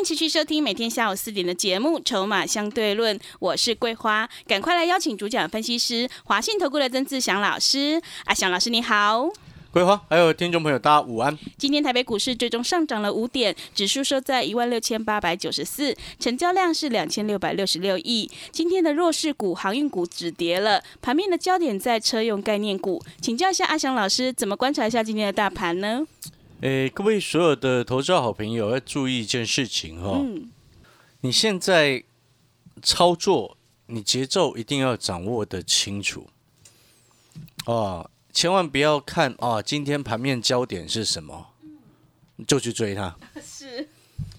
迎持续收听每天下午四点的节目《筹码相对论》，我是桂花，赶快来邀请主讲分析师华信投顾的曾志祥老师。阿祥老师你好。桂花，还有听众朋友，大家午安。今天台北股市最终上涨了五点，指数收在一万六千八百九十四，成交量是两千六百六十六亿。今天的弱势股、航运股止跌了，盘面的焦点在车用概念股。请教一下阿祥老师，怎么观察一下今天的大盘呢？诶，各位所有的投资好朋友要注意一件事情哈，你现在操作，你节奏一定要掌握的清楚哦。千万不要看啊！今天盘面焦点是什么，就去追它。是，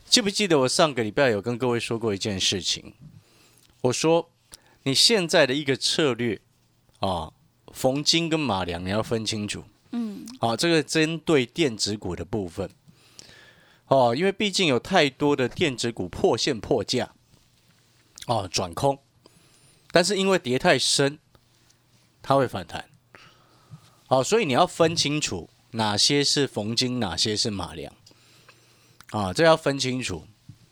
记不记得我上个礼拜有跟各位说过一件事情？我说你现在的一个策略啊，逢金跟马良你要分清楚。嗯，好，这个针对电子股的部分。哦，因为毕竟有太多的电子股破线破价哦，转空，但是因为跌太深，它会反弹。好，所以你要分清楚哪些是逢金，哪些是马良。啊，这要分清楚。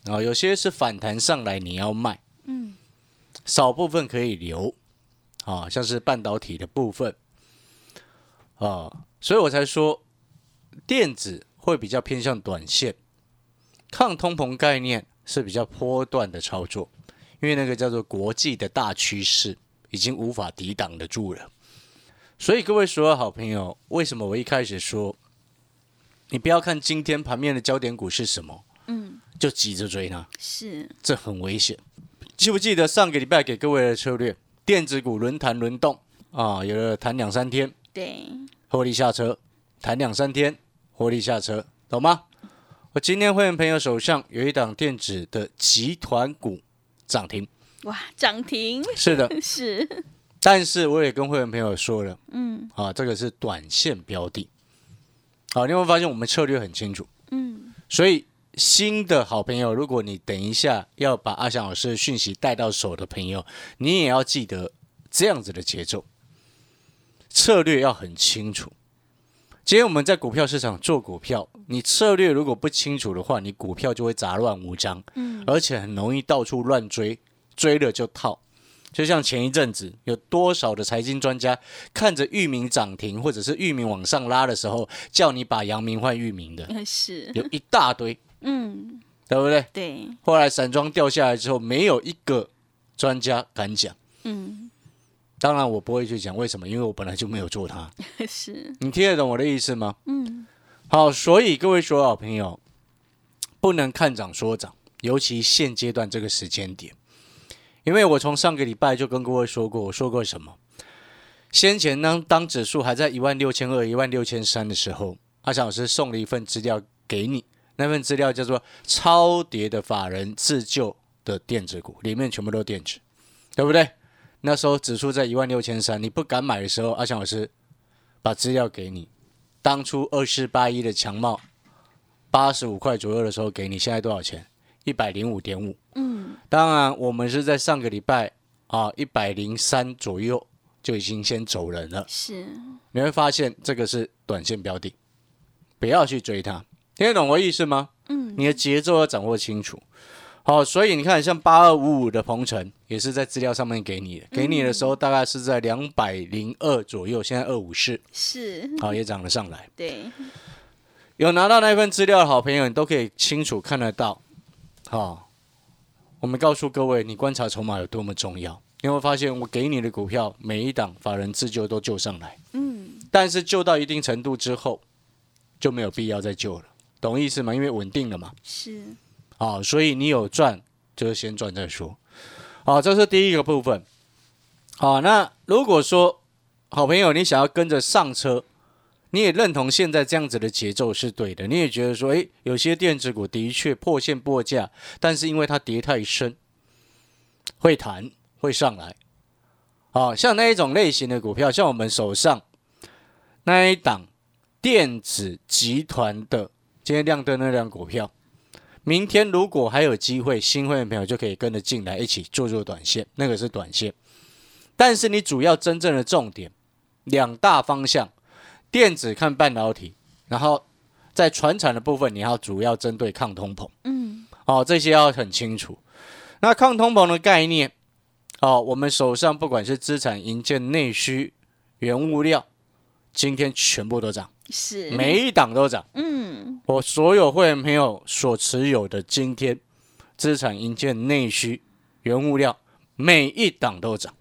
啊。有些是反弹上来你要卖，嗯，少部分可以留。啊，像是半导体的部分。啊，所以我才说电子会比较偏向短线，抗通膨概念是比较波段的操作，因为那个叫做国际的大趋势已经无法抵挡得住了。所以各位所有好朋友，为什么我一开始说，你不要看今天盘面的焦点股是什么，嗯，就急着追它，是，这很危险。记不记得上个礼拜给各位的策略，电子股轮谈轮动啊，有了谈两三天，对，获利下车，谈两三天，获利下车，懂吗？我今天会员朋友手上有一档电子的集团股涨停，哇，涨停，是的，是。但是我也跟会员朋友说了，嗯，啊，这个是短线标的，好，你会发现我们策略很清楚，嗯，所以新的好朋友，如果你等一下要把阿翔老师的讯息带到手的朋友，你也要记得这样子的节奏，策略要很清楚。今天我们在股票市场做股票，你策略如果不清楚的话，你股票就会杂乱无章，嗯，而且很容易到处乱追，追了就套。就像前一阵子，有多少的财经专家看着域名涨停，或者是域名往上拉的时候，叫你把阳明换域名的，是有一大堆，嗯，对不对？对。后来散装掉下来之后，没有一个专家敢讲，嗯。当然我不会去讲为什么，因为我本来就没有做它。是。你听得懂我的意思吗？嗯。好，所以各位所有好朋友，不能看涨说涨，尤其现阶段这个时间点。因为我从上个礼拜就跟各位说过，我说过什么？先前当当指数还在一万六千二、一万六千三的时候，阿翔老师送了一份资料给你，那份资料叫做超跌的法人自救的电子股，里面全部都是电子，对不对？那时候指数在一万六千三，你不敢买的时候，阿强老师把资料给你。当初二四八一的强茂八十五块左右的时候给你，现在多少钱？一百零五点五。嗯，当然，我们是在上个礼拜啊，一百零三左右就已经先走人了。是，你会发现这个是短线标的，不要去追它。听得懂我意思吗？嗯，你的节奏要掌握清楚。好，所以你看，像八二五五的鹏程也是在资料上面给你的，给你的时候大概是在两百零二左右，现在二五四，是，好也涨了上来。对，有拿到那份资料的好朋友，你都可以清楚看得到。好。我们告诉各位，你观察筹码有多么重要。你会发现，我给你的股票每一档法人自救都救上来，嗯，但是救到一定程度之后，就没有必要再救了，懂意思吗？因为稳定了嘛。是。啊，所以你有赚，就先赚再说。好，这是第一个部分。好，那如果说好朋友你想要跟着上车。你也认同现在这样子的节奏是对的，你也觉得说，诶，有些电子股的确破线破价，但是因为它跌太深，会弹会上来，好像那一种类型的股票，像我们手上那一档电子集团的今天亮灯那辆股票，明天如果还有机会，新会员朋友就可以跟着进来一起做做短线，那个是短线，但是你主要真正的重点两大方向。电子看半导体，然后在船产的部分，你要主要针对抗通膨。嗯，哦，这些要很清楚。那抗通膨的概念，哦，我们手上不管是资产、营建、内需、原物料，今天全部都涨，是每一档都涨。嗯，我所有会员朋友所持有的今天资产、硬件、内需、原物料，每一档都涨。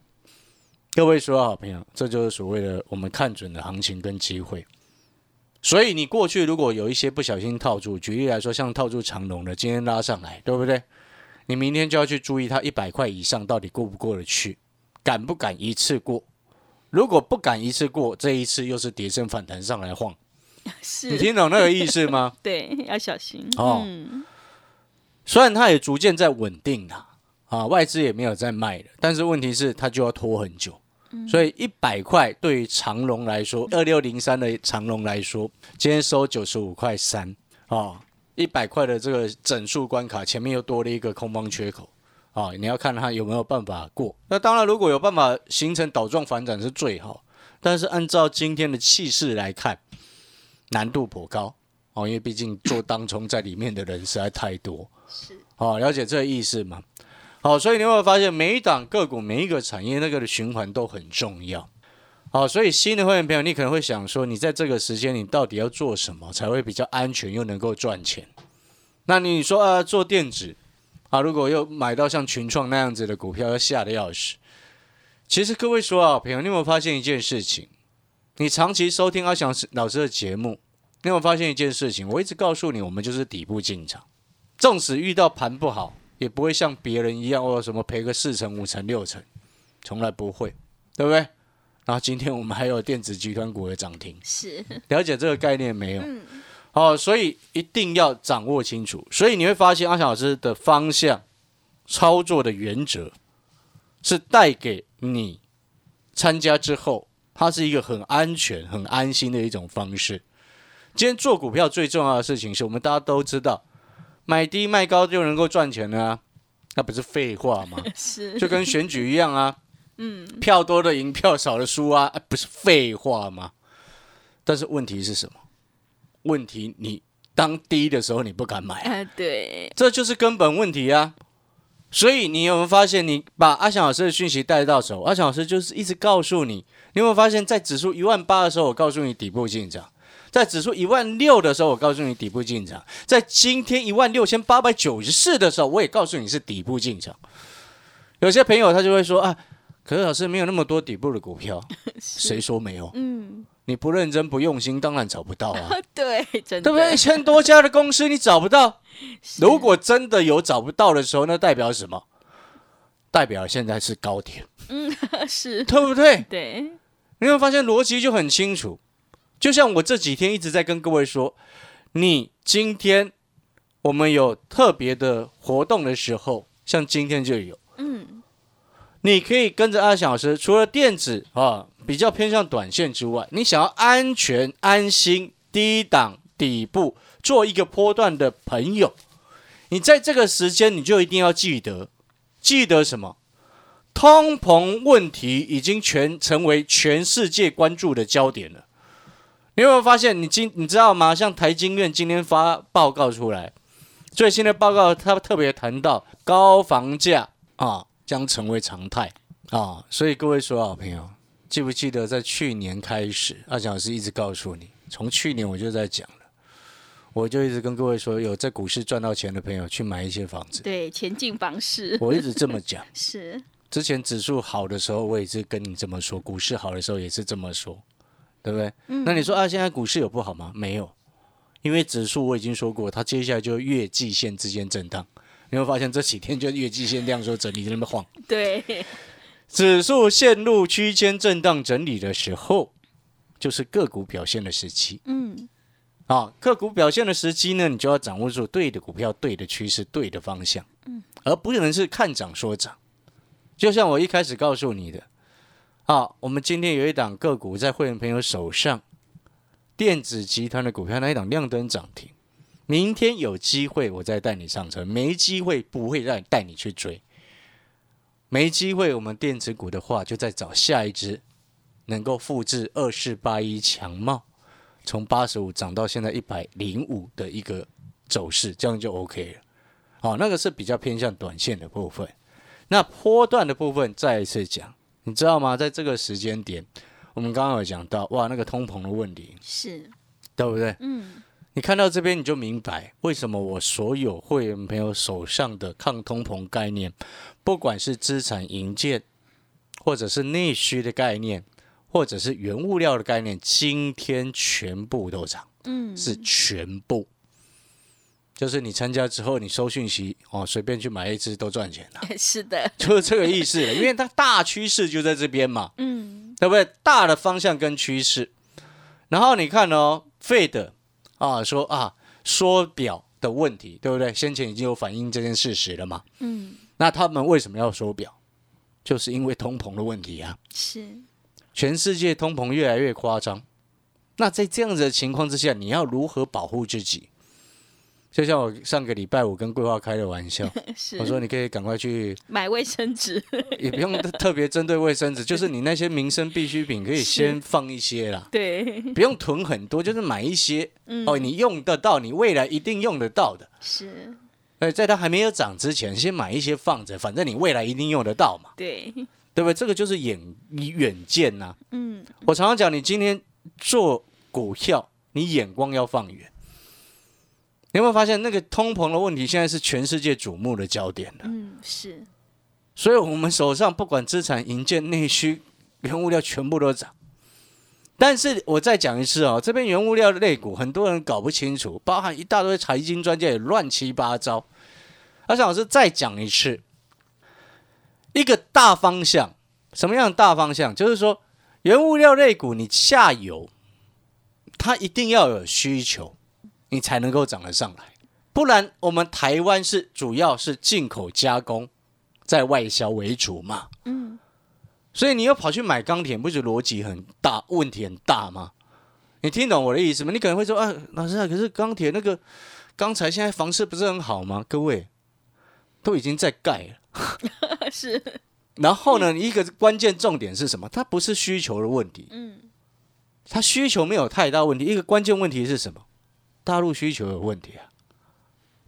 各位所有好朋友，这就是所谓的我们看准的行情跟机会。所以你过去如果有一些不小心套住，举例来说，像套住长龙的，今天拉上来，对不对？你明天就要去注意它一百块以上到底过不过得去，敢不敢一次过？如果不敢一次过，这一次又是跌升反弹上来晃，你，听懂那个意思吗？对，要小心。哦。嗯，虽然它也逐渐在稳定了，啊，外资也没有在卖了，但是问题是它就要拖很久。所以一百块对于长龙来说，二六零三的长龙来说，今天收九十五块三啊，一百块的这个整数关卡前面又多了一个空方缺口啊，你要看它有没有办法过。那当然，如果有办法形成倒状反转是最好，但是按照今天的气势来看，难度颇高哦，因为毕竟做当冲在里面的人实在太多。是，好、了解这个意思吗？好，所以你有没有发现，每一档个股、每一个产业那个的循环都很重要。好，所以新的会员朋友，你可能会想说，你在这个时间，你到底要做什么才会比较安全又能够赚钱？那你说啊，做电子啊，如果又买到像群创那样子的股票，要吓得要死。其实各位说啊，朋友，你有没有发现一件事情？你长期收听阿翔老师的节目，你有没有发现一件事情？我一直告诉你，我们就是底部进场。纵使遇到盘不好，也不会像别人一样，哦，什么赔个四成、五成、六成，从来不会，对不对？然后今天我们还有电子集团股的涨停，是，了解这个概念没有？好、所以一定要掌握清楚。所以你会发现阿翔老师的方向、操作的原则，是带给你参加之后，它是一个很安全、很安心的一种方式。今天做股票最重要的事情是我们大家都知道，买低卖高就能够赚钱了啊，那不是废话吗？是，就跟选举一样啊，嗯，票多的赢，票少的输啊，啊不是废话吗？但是问题是什么？问题你当低的时候你不敢买啊、啊，对，这就是根本问题啊。所以你有没有发现，你把阿翔老师的讯息带到手，阿翔老师就是一直告诉你，你有没有发现，在指数一万八的时候，我告诉你底部进场；在指数一万六的时候，我告诉你底部进场；在今天一万六千八百九十四的时候，我也告诉你是底部进场。有些朋友他就会说啊，可是老师没有那么多底部的股票，谁说没有？嗯，你不认真不用心，当然找不到啊。对，真的，对不对？一千多家的公司你找不到，如果真的有找不到的时候，那代表什么？代表现在是高点，嗯 是，对不对？对，你会发现逻辑就很清楚。就像我这几天一直在跟各位说，你今天我们有特别的活动的时候，像今天就有，嗯，你可以跟着阿翔老师，除了电子啊比较偏向短线之外，你想要安全、安心、低档、底部做一个波段的朋友，你在这个时间你就一定要记得，记得什么？通膨问题已经全成为全世界关注的焦点了。你有没有发现？你今你知道吗？像台经院今天发报告出来，最新的报告，他特别谈到高房价啊将成为常态啊，所以各位所有好朋友，记不记得在去年开始，阿蒋老师一直告诉你，从去年我就在讲了，我就一直跟各位说，有在股市赚到钱的朋友去买一些房子，对，前进房市我一直这么讲。是，之前指数好的时候，我也是跟你这么说；股市好的时候也是这么说，对不对？那你说啊，现在股市有不好吗？没有，因为指数我已经说过，它接下来就月季线之间震荡。你会发现这几天就月季线量缩整理在那边晃，对，指数陷入区间震荡整理的时候，就是个股表现的时期。嗯，啊，个股表现的时机呢，你就要掌握住对的股票、对的趋势、对的方向，嗯，而不能是看涨说涨。就像我一开始告诉你的，啊，我们今天有一档个股在会员朋友手上，电子集团的股票那一档亮灯涨停，明天有机会我再带你上车，没机会不会让带你去追，没机会我们电子股的话，就再找下一只能够复制二四八一强茂。从八十五涨到现在一百零五的一个走势，这样就 OK 了。好，那个是比较偏向短线的部分。那波段的部分，再一次讲，你知道吗？在这个时间点，我们刚刚有讲到，哇，那个通膨的问题，是，对不对？嗯，你看到这边你就明白，为什么我所有会员朋友手上的抗通膨概念，不管是资产营建，或者是内需的概念，或者是原物料的概念，今天全部都涨，嗯，是全部。就是你参加之后，你收讯息哦，随便去买一只都赚钱了，是的，就是这个意思了。因为它大趋势就在这边嘛，嗯，对不对？大的方向跟趋势。然后你看哦，Fed 啊说啊缩表的问题，对不对？先前已经有反映这件事实了嘛。嗯，那他们为什么要缩表？就是因为通膨的问题啊。是，全世界通膨越来越夸张，那在这样子的情况之下，你要如何保护自己？就像我上个礼拜五跟桂花开的玩笑，我说你可以赶快去，买卫生纸，也不用特别针对卫生纸，就是你那些民生必需品可以先放一些啦，对，不用囤很多，就是买一些嗯，哦，你用得到，你未来一定用得到的。是，哎，在它还没有涨之前，先买一些放着，反正你未来一定用得到嘛，对，对不对？这个就是眼远见呐、嗯，我常常讲，你今天做股票，你眼光要放远。你有没有发现，那个通膨的问题现在是全世界瞩目的焦点了？嗯，是，所以，我们手上不管资产、营建、内需、原物料，全部都涨。但是我再讲一次哦，这边原物料的类股，很多人搞不清楚，包含一大堆财经专家也乱七八糟。而且老师再讲一次，一个大方向，什么样的大方向？就是说，原物料类股，你下游它一定要有需求，你才能够涨得上来。不然，我们台湾是主要是进口加工，在外销为主嘛。嗯，所以你又跑去买钢铁，不是逻辑很大，问题很大吗？你听懂我的意思吗？你可能会说，啊，老师啊，可是钢铁那个钢材现在房市不是很好吗？各位都已经在盖了。是，然后呢，一个关键重点是什么？它不是需求的问题，嗯，它需求没有太大问题。一个关键问题是什么？大陆需求有问题啊，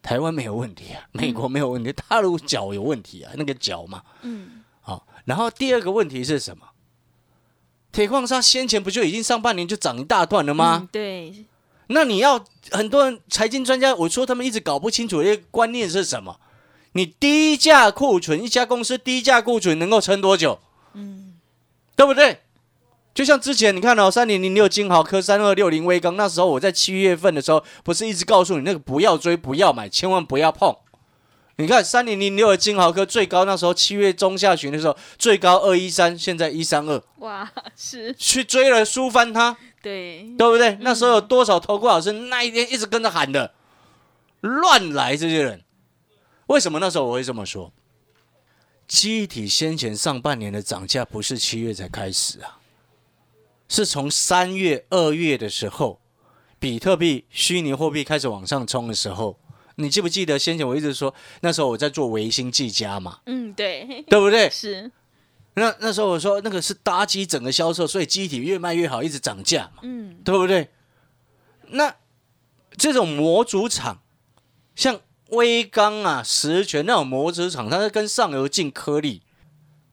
台湾没有问题啊，美国没有问题，大陆脚有问题啊，那个脚嘛。嗯，好，然后第二个问题是什么？铁矿砂先前不就已经上半年就涨一大段了吗？嗯对，那你要很多人财经专家，我说他们一直搞不清楚的一个观念是什么？你低价库存，一家公司低价库存能够撑多久？嗯，对不对？就像之前你看到三零零六金豪科、三二六零微钢，那时候我在七月份的时候，不是一直告诉你那个不要追、不要买，千万不要碰。你看三零零六的金豪科最高那时候七月中下旬的时候最高二一三，现在一三二，哇，是，去追了输翻它，对，对不对？那时候有多少投顾老师那一天一直跟着喊的，乱来这些人，为什么那时候我会这么说？机体先前上半年的涨价不是七月才开始啊，是从三月、二月的时候，比特币、虚拟货币开始往上冲的时候，你记不记得先前我一直说，那时候我在做维新技嘉嘛，嗯，对，对不对？是，那那时候我说那个是搭机整个销售，所以机体越卖越好，一直涨价嘛。嗯，对不对？那这种模组厂，像威刚啊、实权那种模组厂，它是跟上游进颗粒。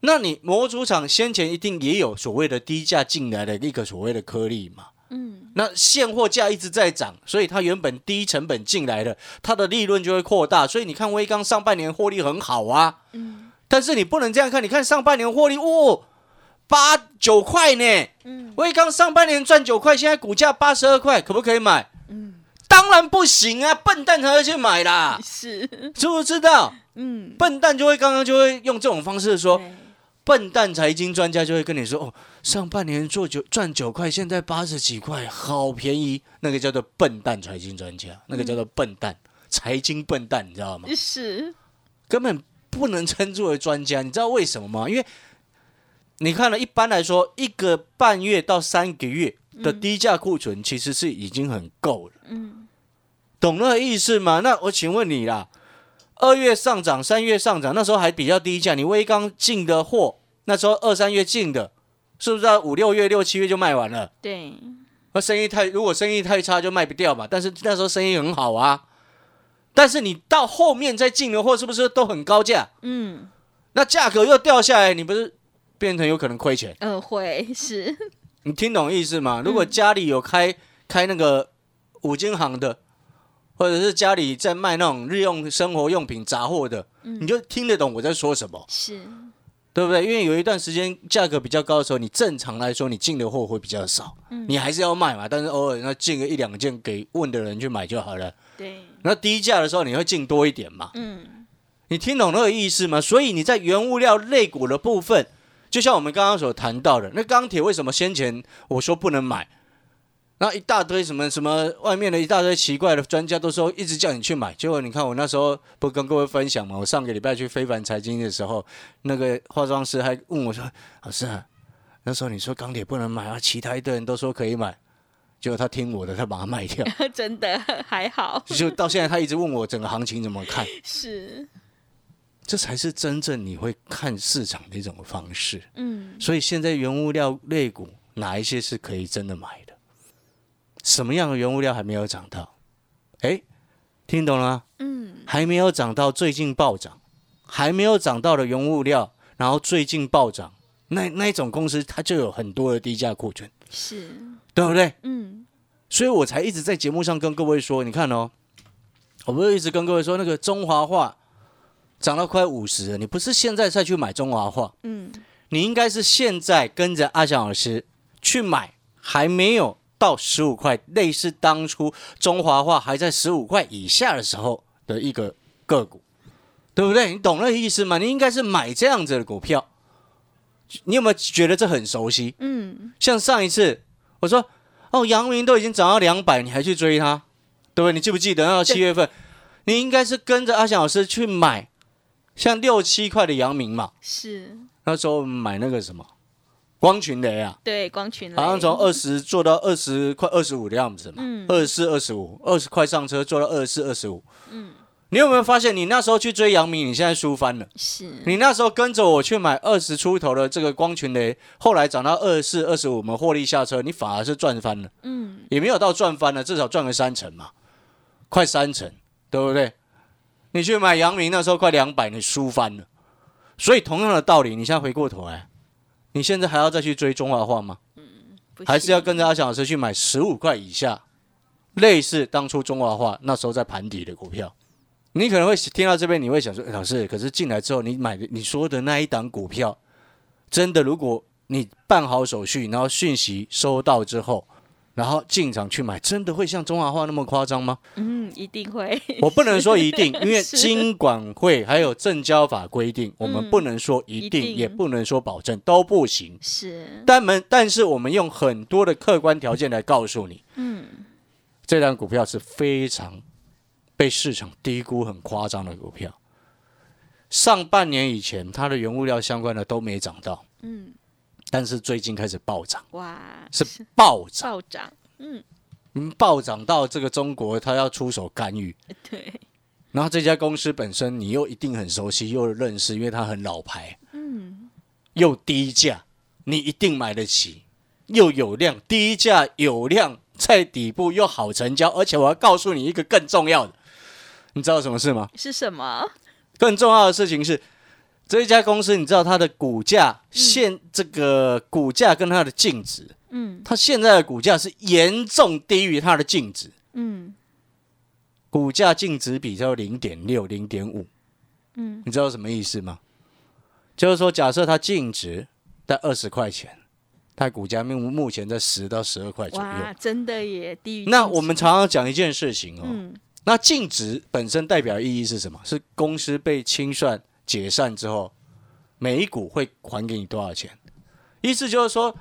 那你模组厂先前一定也有所谓的低价进来的一个所谓的颗粒嘛？嗯，那现货价一直在涨，所以它原本低成本进来的，它的利润就会扩大。所以你看威刚上半年获利很好啊，嗯，但是你不能这样看，你看上半年获利，哦，八九块呢，嗯，威刚上半年赚九块，现在股价八十二块，可不可以买？嗯，当然不行啊，笨蛋才会去买啦，是，知不知道？嗯，笨蛋就会刚刚就会用这种方式说，对笨蛋财经专家就会跟你说，哦，上半年做九赚九块，现在八十几块，好便宜，那个叫做笨蛋财经专家，那个叫做笨蛋财经笨蛋，你知道吗？是，根本不能称之为专家，你知道为什么吗？因为你看了，一般来说，一个半月到三个月的低价库存其实是已经很够了，嗯，懂那个意思吗？那我请问你啦，二月上涨，三月上涨，那时候还比较低价，你微刚进的货，那时候二三月进的，是不是在五六月、六七月就卖完了？对，那生意太如果生意太差就卖不掉嘛，但是那时候生意很好啊。但是你到后面再进的货是不是都很高价？嗯，那价格又掉下来，你不是变成有可能亏钱？呃，会是，你听懂意思吗？如果家里有开开那个五金行的，或者是家里在卖那种日用生活用品杂货的，你就听得懂我在说什么，是，对不对？因为有一段时间价格比较高的时候，你正常来说你进的货会比较少，你还是要卖嘛，但是偶尔那进个一两件给问的人去买就好了。对，那低价的时候你会进多一点嘛？嗯，你听懂那个意思吗？所以你在原物料类股的部分，就像我们刚刚所谈到的，那钢铁为什么先前我说不能买？然后一大堆什么什么外面的一大堆奇怪的专家都说一直叫你去买，结果你看我那时候不跟各位分享嘛？我上个礼拜去非凡财经的时候，那个化妆师还问我说：“老师啊，那时候你说钢铁不能买啊，其他一堆人都说可以买。”结果他听我的，他把它卖掉。真的还好，就到现在，他一直问我整个行情怎么看，是，这才是真正你会看市场的一种方式。嗯，所以现在原物料类股哪一些是可以真的买的？什么样的原物料还没有涨到？哎，听懂了吗？嗯，还没有涨到最近暴涨，还没有涨到的原物料，然后最近暴涨，那那一种公司它就有很多的低价库存，是，对不对？嗯，所以我才一直在节目上跟各位说，你看哦，我不是一直跟各位说，那个中华化涨到快五十了，你不是现在再去买中华化，嗯，你应该是现在跟着阿翔老师去买，还没有到十五块，类似当初中华化还在十五块以下的时候的一个个股，对不对？你懂那个意思吗？你应该是买这样子的股票。你有没有觉得这很熟悉？嗯，像上一次我说，哦，阳明都已经涨到两百，你还去追它，对不对？你记不记得那七月份，你应该是跟着阿翔老师去买，像六七块的阳明嘛。是，那时候买那个什么光群雷啊，对，光群好像从二十做到二十快二十五的样子嘛，嗯二十四、二十五，二十块上车做到二十四、二十五。嗯，你有没有发现，你那时候去追杨明，你现在输翻了？是，你那时候跟着我去买二十出头的这个光群雷，后来涨到二十四、二十五，我们获利下车，你反而是赚翻了，嗯，也没有到赚翻了，至少赚个三成嘛，快三成，对不对？你去买杨明那时候快两百，你输翻了。所以同样的道理，你现在回过头来，你现在还要再去追中华化吗？嗯还是要跟着阿翔老师去买十五块以下，类似当初中华化那时候在盘底的股票。你可能会听到这边，你会想说，欸老师，可是进来之后，你买的你说的那一档股票，真的如果你办好手续，然后讯息收到之后，然后进场去买，真的会像中华化那么夸张吗？嗯，一定会，我不能说一定，因为是金管会还有证交法规定，我们嗯不能说一定，一定也不能说保证，都不行。是，但们但是我们用很多的客观条件来告诉你，嗯，这张股票是非常被市场低估、很夸张的股票。上半年以前，它的原物料相关的都没涨到，嗯，但是最近开始暴涨，哇，是暴涨，暴涨，嗯，嗯，暴涨到这个中国他要出手干预。对，然后这家公司本身你又一定很熟悉，又认识，因为它很老牌，嗯，又低价，你一定买得起，又有量，低价有量，在底部又好成交，而且我要告诉你一个更重要的，你知道什么事吗？是什么？更重要的事情是，这一家公司，你知道它的股价现、这个股价跟它的净值，嗯。它现在的股价是严重低于它的净值，嗯。股价净值比较零点六、零点五，嗯，你知道什么意思吗？就是说，假设它净值在二十块钱，它股价目目前在十到十二块左右。哇，真的也低于那我们常常讲一件事情哦，嗯。那净值本身代表意义是什么？是公司被清算解散之后，每一股会还给你多少钱？意思就是说，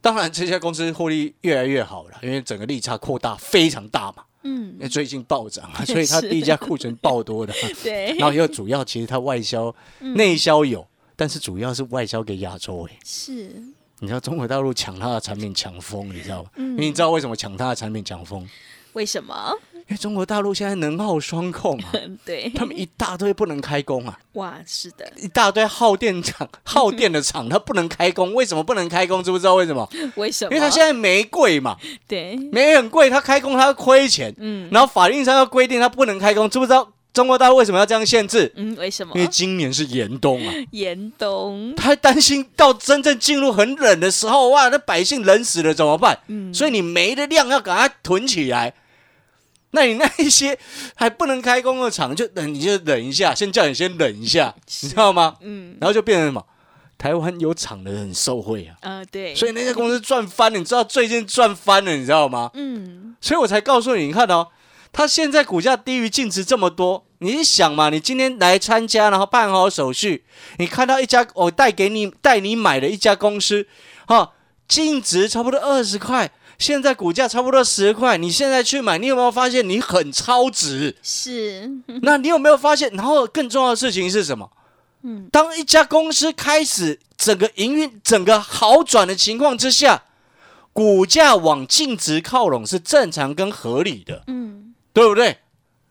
当然这家公司获利越来越好了，因为整个利差扩大非常大嘛，嗯因，为最近暴涨啊，所以它是低价库存爆多的。对，然后又主要其实它外销、内销有，但是主要是外销给亚洲诶。是，你知道中国大陆抢它的产品抢疯，你知道吗？嗯因为你知道为什么抢它的产品抢疯？为什么？因为中国大陆现在能耗双控啊，对，他们一大堆不能开工啊，哇，是的，一大堆耗电厂、耗电的厂，它不能开工，为什么不能开工？知不知道为什么？为什么？因为它现在煤贵嘛，对，煤很贵，它开工它亏钱，嗯然后法律上要规定它不能开工，知不知道？中国大陆为什么要这样限制？嗯，为什么因？为今年是严冬啊，严冬，他还担心到真正进入很冷的时候，哇，那百姓冷死了怎么办？嗯，所以你煤的量要赶快囤起来。那你那一些还不能开工的厂，就等你就忍一下，先叫你先忍一下，你知道吗？嗯，然后就变成什么？台湾有厂的很受贿啊，呃，对，所以那家公司赚翻了，你知道最近赚翻了，你知道吗？嗯，所以我才告诉你，你看哦，它现在股价低于净值这么多，你想嘛，你今天来参加，然后办好手续，你看到一家我带给你带你买的一家公司，哈、净值差不多二十块，现在股价差不多十块，你现在去买，你有没有发现你很超值？是，那你有没有发现？然后更重要的事情是什么？嗯，当一家公司开始整个营运、整个好转的情况之下，股价往净值靠拢是正常跟合理的，嗯，对不对？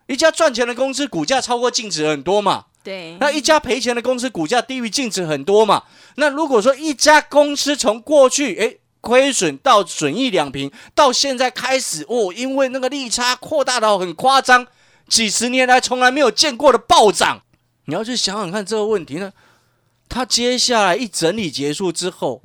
一家赚钱的公司股价超过净值很多嘛，对，那一家赔钱的公司股价低于净值很多嘛。那如果说一家公司从过去诶亏损到损益两平，到现在开始哦，因为那个利差扩大到很夸张，几十年来从来没有见过的暴涨，你要去想想看这个问题呢。它接下来一整理结束之后，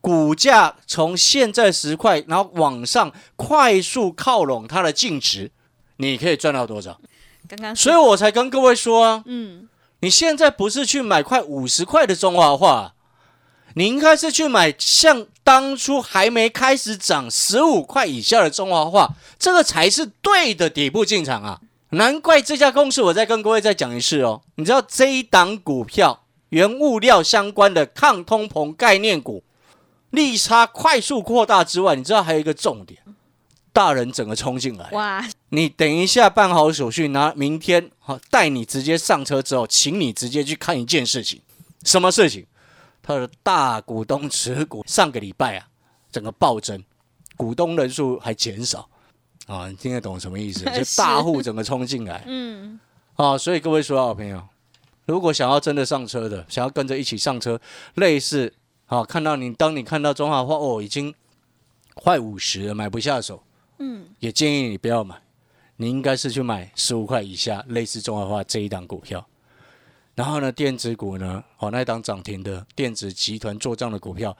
股价从现在十块，然后往上快速靠拢它的净值，你可以赚到多少？刚刚所以我才跟各位说啊，嗯，你现在不是去买块五十块的中华化，你应该是去买像当初还没开始涨十五块以下的中华化，这个才是对的底部进场啊！难怪这家公司，我再跟各位再讲一次哦。你知道这一档股票，原物料相关的抗通膨概念股，利差快速扩大之外，你知道还有一个重点，大人整个冲进来，哇，你等一下办好手续，拿明天好带你直接上车之后，请你直接去看一件事情，什么事情？他的大股东持股上个礼拜啊，整个暴增，股东人数还减少啊，你听得懂什么意思？就大户整个冲进来嗯，啊，所以各位所有好朋友，如果想要真的上车的，想要跟着一起上车，类似啊，看到你当你看到中华化哦，已经快五十了，买不下手，嗯，也建议你不要买。你应该是去买十五块以下，类似中华化这一档股票。然后呢，电子股呢，哦，那一档涨停的电子集团做账的股票，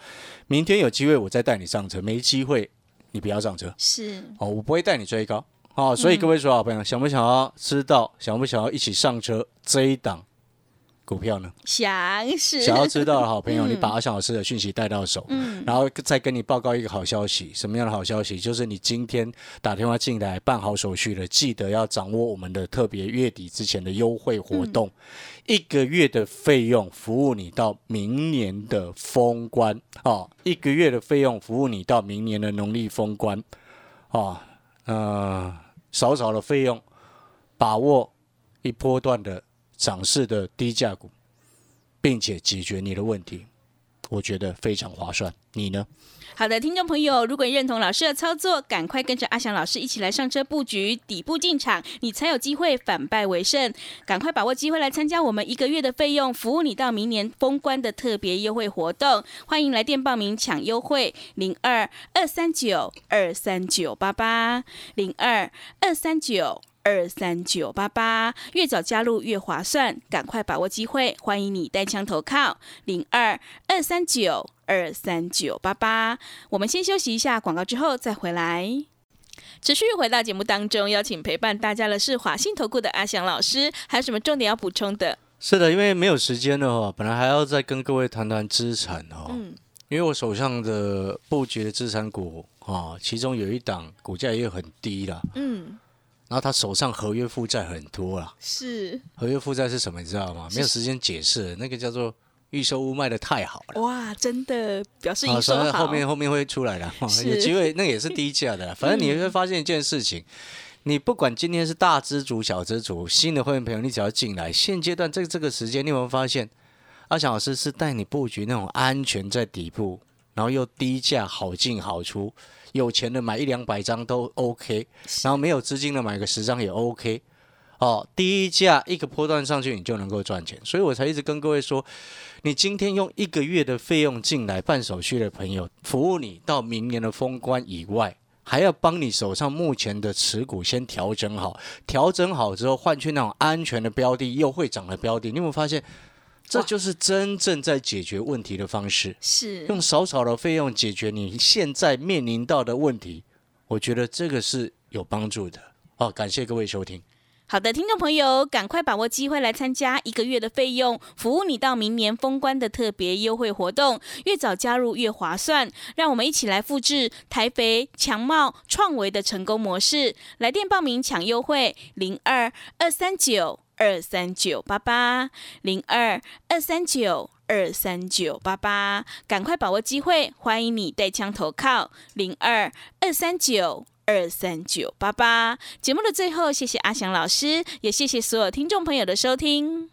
明天有机会我再带你上车，没机会你不要上车。是，哦，我不会带你追高。哦。所以各位说好朋友，想不想要知道，想不想要一起上车这一档股票呢？想是，想要知道的好朋友，嗯你把阿翔老师的讯息带到手，嗯，然后再跟你报告一个好消息，什么样的好消息？就是你今天打电话进来办好手续了，记得要掌握我们的特别月底之前的优惠活动，一个月的费用服务你到明年的封关哦，一个月的费用服务你到明年的农历封关哦，呃，少少的费用，把握一波段的涨势的低价股，并且解决你的问题。我觉得非常划算，你呢？好的，听众朋友，如果你认同老师的操作，赶快跟着阿翔老师一起来上车布局底部进场，你才有机会反败为胜。赶快把握机会来参加我们一个月的费用，服务你到明年封关的特别优惠活动。欢迎来电报名抢优惠，零二二三九二三九八八零二二三九。二三九八八，越早加入越划算，赶快把握机会！欢迎你带枪投靠零二二三九二三九八八。我们先休息一下广告，之后再回来。持续回到节目当中，邀请陪伴大家的是华信投顾的阿翔老师，还有什么重点要补充的？是的，因为没有时间了哦，本来还要再跟各位谈谈资产哦，嗯，因为我手上的布局的资产股啊，其中有一档股价也很低啦，嗯，然后他手上合约负债很多啊。是合约负债是什么？你知道吗？没有时间解释，那个叫做预售屋卖的太好了。哇，真的表示好，营收反正好，后面后面会出来的，有机会那也是低价的啦。反正你会发现一件事情，你不管今天是大资主、小资主，新的会员朋友，你只要进来，现阶段这这个时间，你有没有发现，阿翔老师是带你布局那种安全在底部然后又低价好进好出，有钱的买一两百张都 OK，然后没有资金的买个十张也 OK。哦，低价一个波段上去，你就能够赚钱，所以我才一直跟各位说，你今天用一个月的费用进来办手续的朋友，服务你到明年的封关以外。还要帮你手上目前的持股先调整好，调整好之后换去那种安全的标的，又会涨的标的。你有没有发现，这就是真正在解决问题的方式？是用少少的费用解决你现在面临到的问题，我觉得这个是有帮助的。好，感谢各位收听。好的，听众朋友，赶快把握机会来参加一个月的费用，服务你到明年封关的特别优惠活动，越早加入越划算。让我们一起来复制台肥、强茂、创维的成功模式，来电报名抢优惠：零二二三九二三九八八零二二三九二三九八八，赶快把握机会，欢迎你带枪投靠零二二三九。二三九八八，节目的最后，谢谢阿翔老师，也谢谢所有听众朋友的收听。